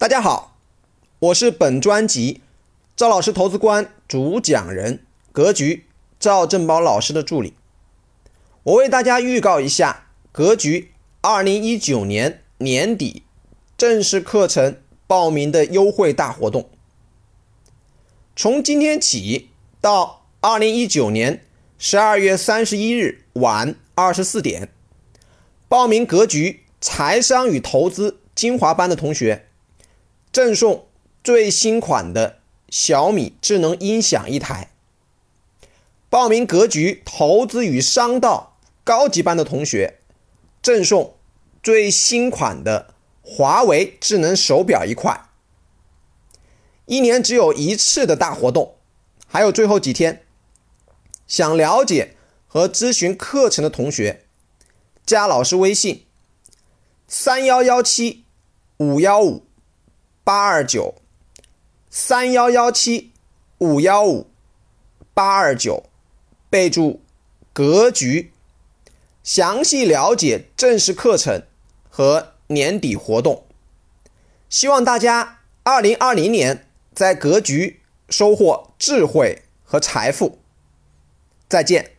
大家好，我是本专辑赵老师投资观主讲人格局赵正宝老师的助理。我为大家预告一下格局二零一九年年底正式课程报名的优惠大活动。从今天起到二零一九年十二月三十一日晚二十四点，报名格局财商与投资精华班的同学。赠送最新款的小米智能音响一台。报名格局投资与商道高级班的同学，赠送最新款的华为智能手表一块。一年只有一次的大活动，还有最后几天。想了解和咨询课程的同学，加老师微信：三幺幺七五幺五。八二九三幺幺七五幺五八二九，备注格局，详细了解正式课程和年底活动。希望大家二零二零年在格局收获智慧和财富。再见。